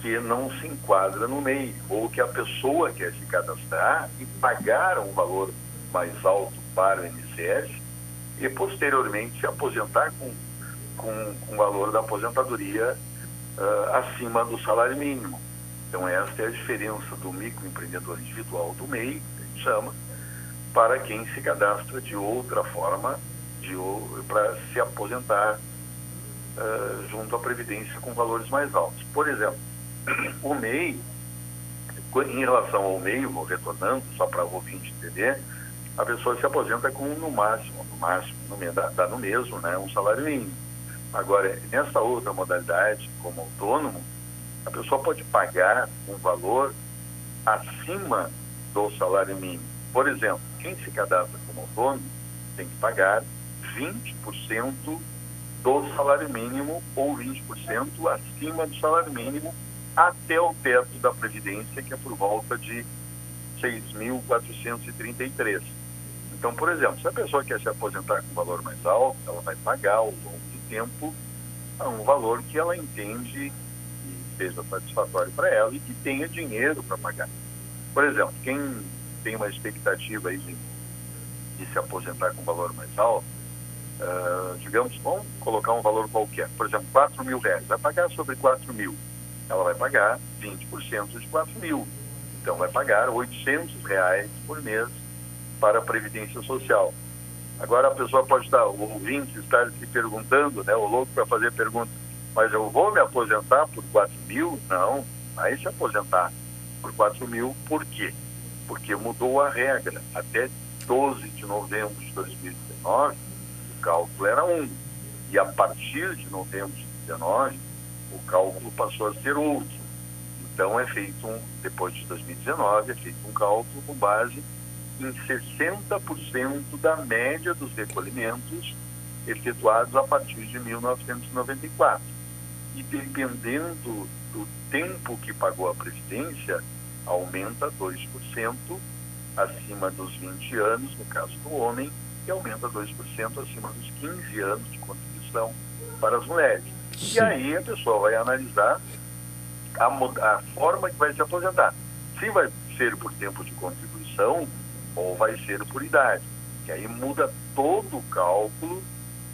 que não se enquadra no MEI, ou que a pessoa quer se cadastrar e pagar um valor mais alto para o INSS e posteriormente se aposentar com, com, com o valor da aposentadoria uh, acima do salário mínimo. Então, esta é a diferença do microempreendedor individual do MEI, que a gente chama, para quem se cadastra de outra forma para se aposentar uh, junto à Previdência com valores mais altos. Por exemplo, o MEI, em relação ao MEI, vou retornando, só para o ouvinte entender, a pessoa se aposenta com no máximo, no máximo, no, dá, dá no mesmo, né, um salário mínimo. Agora, nessa outra modalidade, como autônomo, a pessoa pode pagar um valor acima do salário mínimo. Por exemplo, quem se cadastra como autônomo tem que pagar 20% do salário mínimo ou 20% acima do salário mínimo até o teto da Previdência, que é por volta de 6.433. Então, por exemplo, se a pessoa quer se aposentar com valor mais alto, ela vai pagar ao longo do tempo um valor que ela entende seja satisfatório para ela e que tenha dinheiro para pagar. Por exemplo, quem tem uma expectativa aí de, de se aposentar com valor mais alto, uh, digamos, vamos colocar um valor qualquer, por exemplo, 4 mil reais, vai pagar sobre 4 mil, ela vai pagar 20% de 4 mil, então vai pagar 800 reais por mês para a Previdência Social. Agora a pessoa pode estar, o ouvinte está se perguntando, né, o louco para fazer pergunta, mas eu vou me aposentar por 4 mil? Não, aí se aposentar por 4 mil, por quê? Porque mudou a regra. Até 12 de novembro de 2019, o cálculo era 1. E a partir de novembro de 2019, o cálculo passou a ser outro. Então é feito um, depois de 2019, é feito um cálculo com base em 60% da média dos recolhimentos efetuados a partir de 1994 e dependendo do tempo que pagou a Previdência, aumenta 2% acima dos 20 anos, no caso do homem, e aumenta 2% acima dos 15 anos de contribuição para as mulheres. Sim. E aí a pessoa vai analisar a, a forma que vai se aposentar. Se vai ser por tempo de contribuição ou vai ser por idade. Que aí muda todo o cálculo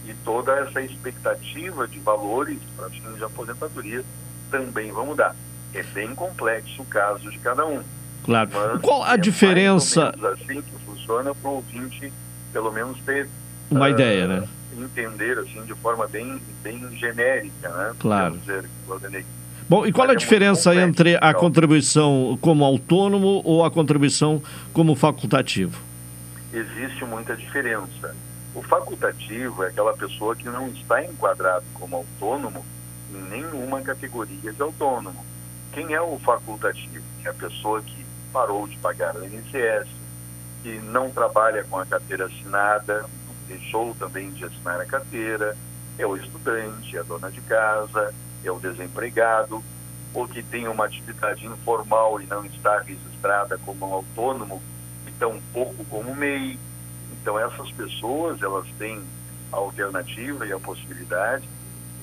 e toda essa expectativa de valores para fins de aposentadoria também vão mudar. É bem complexo o caso de cada um.
Claro. Mas Qual a é diferença?
assim que funciona para o ouvinte, pelo menos ter
uma uh, ideia, né?
Entender assim de forma bem, bem genérica, né?
Claro. Dizer, Bom, e qual a é diferença entre a contribuição como autônomo ou a contribuição como facultativo?
Existe muita diferença. O facultativo é aquela pessoa que não está enquadrado como autônomo em nenhuma categoria de autônomo. Quem é o facultativo? É a pessoa que parou de pagar o INSS, que não trabalha com a carteira assinada, deixou também de assinar a carteira, é o estudante, é a dona de casa, é o desempregado, ou que tem uma atividade informal e não está registrada como um autônomo, e tampouco como MEI. Então essas pessoas, elas têm a alternativa e a possibilidade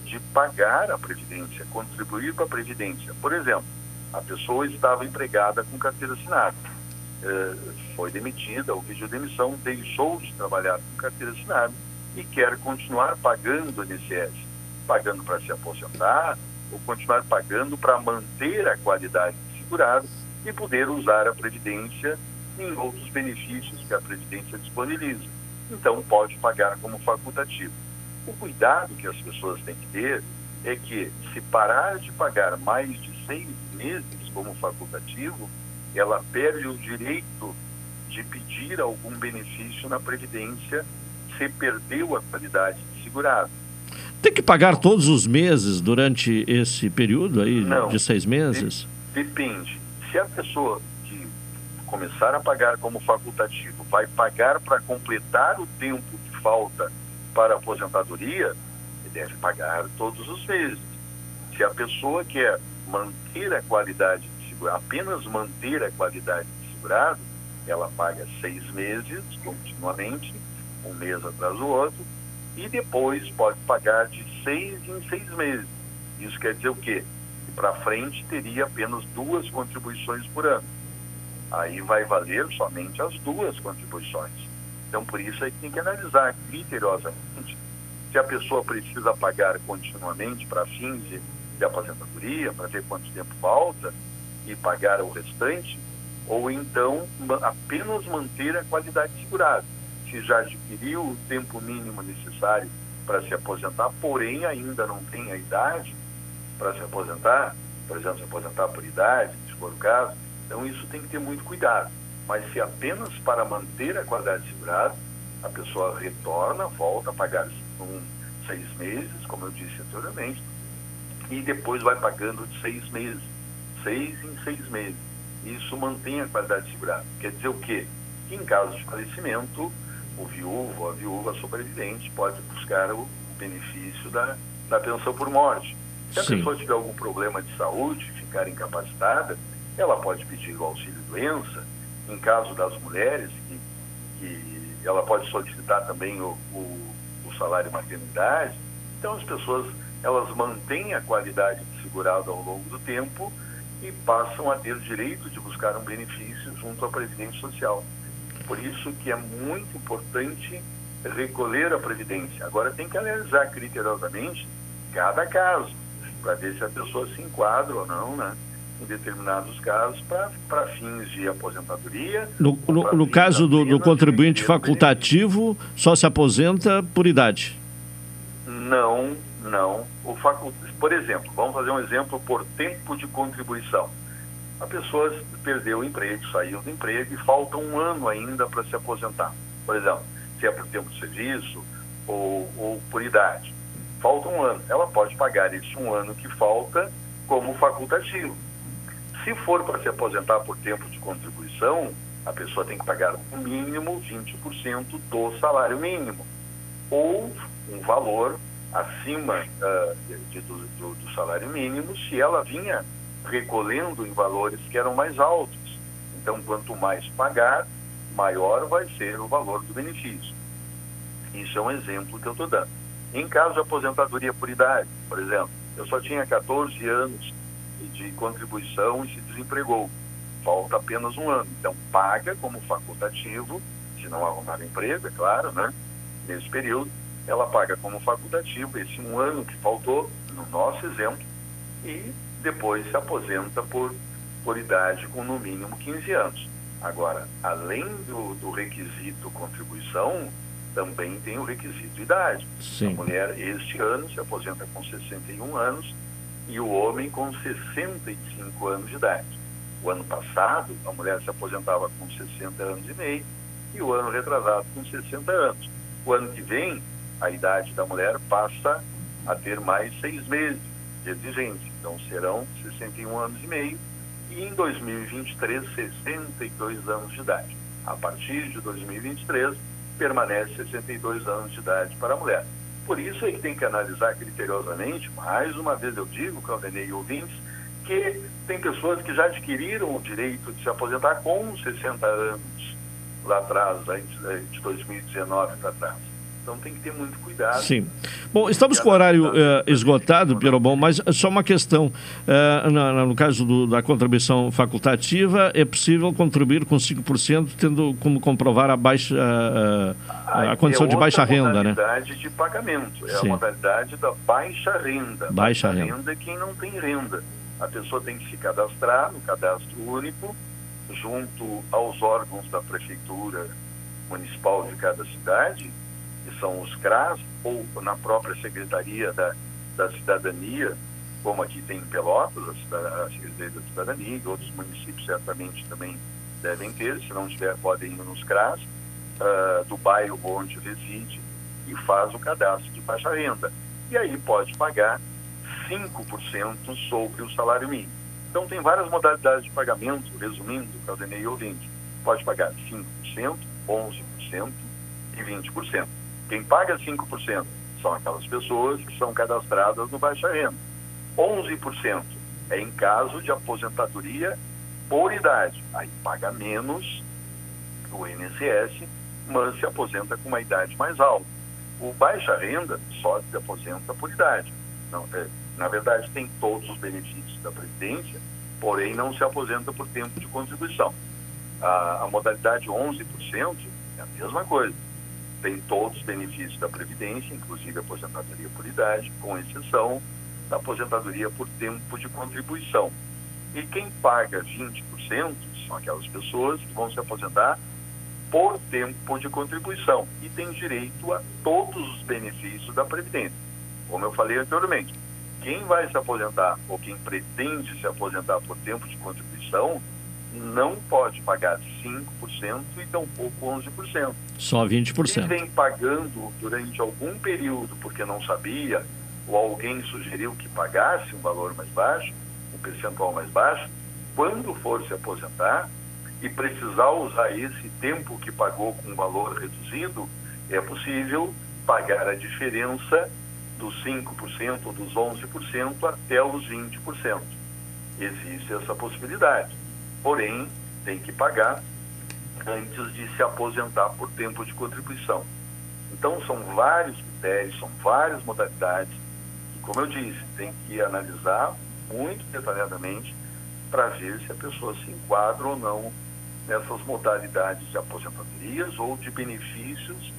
de pagar a Previdência, contribuir para a Previdência. Por exemplo, a pessoa estava empregada com carteira assinada, eh, foi demitida, ou pediu demissão, deixou de trabalhar com carteira assinada e quer continuar pagando o INSS, pagando para se aposentar ou continuar pagando para manter a qualidade de segurado e poder usar a Previdência em outros benefícios que a Previdência disponibiliza. Então, pode pagar como facultativo. O cuidado que as pessoas têm que ter é que, se parar de pagar mais de seis meses como facultativo, ela perde o direito de pedir algum benefício na Previdência se perdeu a qualidade de segurado.
Tem que pagar todos os meses durante esse período aí
Não,
de seis meses?
De, depende. Se a pessoa começar a pagar como facultativo vai pagar para completar o tempo que falta para a aposentadoria, ele deve pagar todos os meses. Se a pessoa quer manter a qualidade de segurado, apenas manter a qualidade de segurado, ela paga seis meses continuamente, um mês atrás do outro, e depois pode pagar de seis em seis meses. Isso quer dizer o quê? Que para frente teria apenas duas contribuições por ano. Aí vai valer somente as duas contribuições. Então, por isso, aí tem que analisar criteriosamente se a pessoa precisa pagar continuamente para fins de, de aposentadoria, para ver quanto tempo falta e pagar o restante, ou então apenas manter a qualidade segurada se já adquiriu o tempo mínimo necessário para se aposentar, porém ainda não tem a idade para se aposentar, por exemplo, se aposentar por idade, se for o caso, então isso tem que ter muito cuidado. Mas se apenas para manter a qualidade segurada, a pessoa retorna, volta a pagar um, seis meses, como eu disse anteriormente, e depois vai pagando de seis meses, seis em seis meses. Isso mantém a qualidade segurada. Quer dizer o quê? Que em caso de falecimento, o viúvo a viúva sobrevivente pode buscar o benefício da, da pensão por morte. Se a
Sim.
pessoa tiver algum problema de saúde, ficar incapacitada, ela pode pedir o auxílio doença. Em caso das mulheres, que, que ela pode solicitar também o, o, o salário maternidade. Então as pessoas elas mantêm a qualidade de segurado ao longo do tempo e passam a ter o direito de buscar um benefício junto à Previdência Social. Por isso que é muito importante recolher a previdência. Agora tem que analisar criteriosamente cada caso, para ver se a pessoa se enquadra ou não, né? Em determinados casos, para fins de aposentadoria.
No, no, no caso do, do contribuinte facultativo, só se aposenta por idade.
Não, não. O facult... Por exemplo, vamos fazer um exemplo por tempo de contribuição. A pessoa perdeu o emprego, saiu do emprego e falta um ano ainda para se aposentar. Por exemplo, se é por tempo de serviço ou, ou por idade. Falta um ano. Ela pode pagar esse um ano que falta como facultativo. Se for para se aposentar por tempo de contribuição, a pessoa tem que pagar no mínimo 20% do salário mínimo. Ou um valor acima uh, de, do, do, do salário mínimo se ela vinha recolhendo em valores que eram mais altos. Então, quanto mais pagar, maior vai ser o valor do benefício. Isso é um exemplo que eu estou dando. Em caso de aposentadoria por idade, por exemplo, eu só tinha 14 anos de contribuição e se desempregou. Falta apenas um ano. Então, paga como facultativo, se não arrumar emprego, é claro, né? Nesse período, ela paga como facultativo esse um ano que faltou, no nosso exemplo, e depois se aposenta por, por idade com no mínimo 15 anos. Agora, além do, do requisito contribuição, também tem o requisito idade.
Sim.
A mulher, este ano, se aposenta com 61 anos e o homem com 65 anos de idade. O ano passado, a mulher se aposentava com 60 anos e meio e o ano retrasado com 60 anos. O ano que vem, a idade da mulher passa a ter mais seis meses de exigência. Então serão 61 anos e meio e em 2023 62 anos de idade. A partir de 2023, permanece 62 anos de idade para a mulher. Por isso é que tem que analisar criteriosamente, mais uma vez eu digo, Caldenei e ouvintes, que tem pessoas que já adquiriram o direito de se aposentar com 60 anos lá atrás, de 2019 para trás. Então tem que ter muito cuidado.
Sim. Bom, estamos com o horário uh, esgotado, Bom, mas só uma questão. Uh, na, no caso do, da contribuição facultativa, é possível contribuir com 5%, tendo como comprovar a baixa uh, a condição
é
de baixa renda,
né? É a modalidade de pagamento, é Sim. a modalidade da baixa renda.
Baixa, renda.
renda é quem não tem renda. A pessoa tem que se cadastrar no cadastro único, junto aos órgãos da prefeitura municipal de cada cidade, são os CRAS, ou na própria Secretaria da, da Cidadania, como aqui tem em Pelotas, a, Secretaria da Cidadania, e outros municípios certamente também devem ter, se não tiver, podem ir nos CRAS, uh, do bairro onde reside, e faz o cadastro de baixa renda. E aí pode pagar 5% sobre o salário mínimo. Então tem várias modalidades de pagamento, resumindo, Caldenei e ouvinte. Pode pagar 5%, 11% e 20%. Quem paga 5% são aquelas pessoas que são cadastradas no baixa renda. 11% é em caso de aposentadoria por idade. Aí paga menos o INSS, mas se aposenta com uma idade mais alta. O baixa renda só se aposenta por idade. Não, é, na verdade, tem todos os benefícios da Previdência, porém não se aposenta por tempo de contribuição. A, a modalidade 11% é a mesma coisa tem todos os benefícios da Previdência, inclusive a aposentadoria por idade, com exceção da aposentadoria por tempo de contribuição. E quem paga 20% são aquelas pessoas que vão se aposentar por tempo de contribuição e tem direito a todos os benefícios da Previdência. Como eu falei anteriormente, quem vai se aposentar ou quem pretende se aposentar por tempo de contribuição não pode pagar 5% e tampouco 11%.
Só 20%.
Quem vem pagando durante algum período porque não sabia, ou alguém sugeriu que pagasse um valor mais baixo, um percentual mais baixo, quando for se aposentar e precisar usar esse tempo que pagou com um valor reduzido, é possível pagar a diferença dos 5% ou dos 11% até os 20%. Existe essa possibilidade porém tem que pagar antes de se aposentar por tempo de contribuição. Então são vários critérios, são várias modalidades e como eu disse, tem que analisar muito detalhadamente para ver se a pessoa se enquadra ou não nessas modalidades de aposentadorias ou de benefícios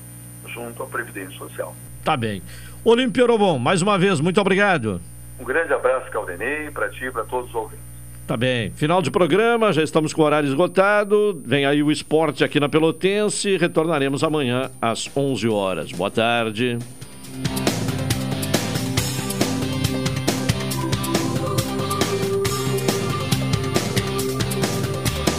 junto à Previdência Social.
Tá bem. Olímpio Orobon, mais uma vez, muito obrigado.
Um grande abraço, Caldenei, para ti e para todos os ouvintes.
Tá bem. Final de programa, já estamos com o horário esgotado. Vem aí o esporte aqui na Pelotense. Retornaremos amanhã às 11 horas. Boa tarde.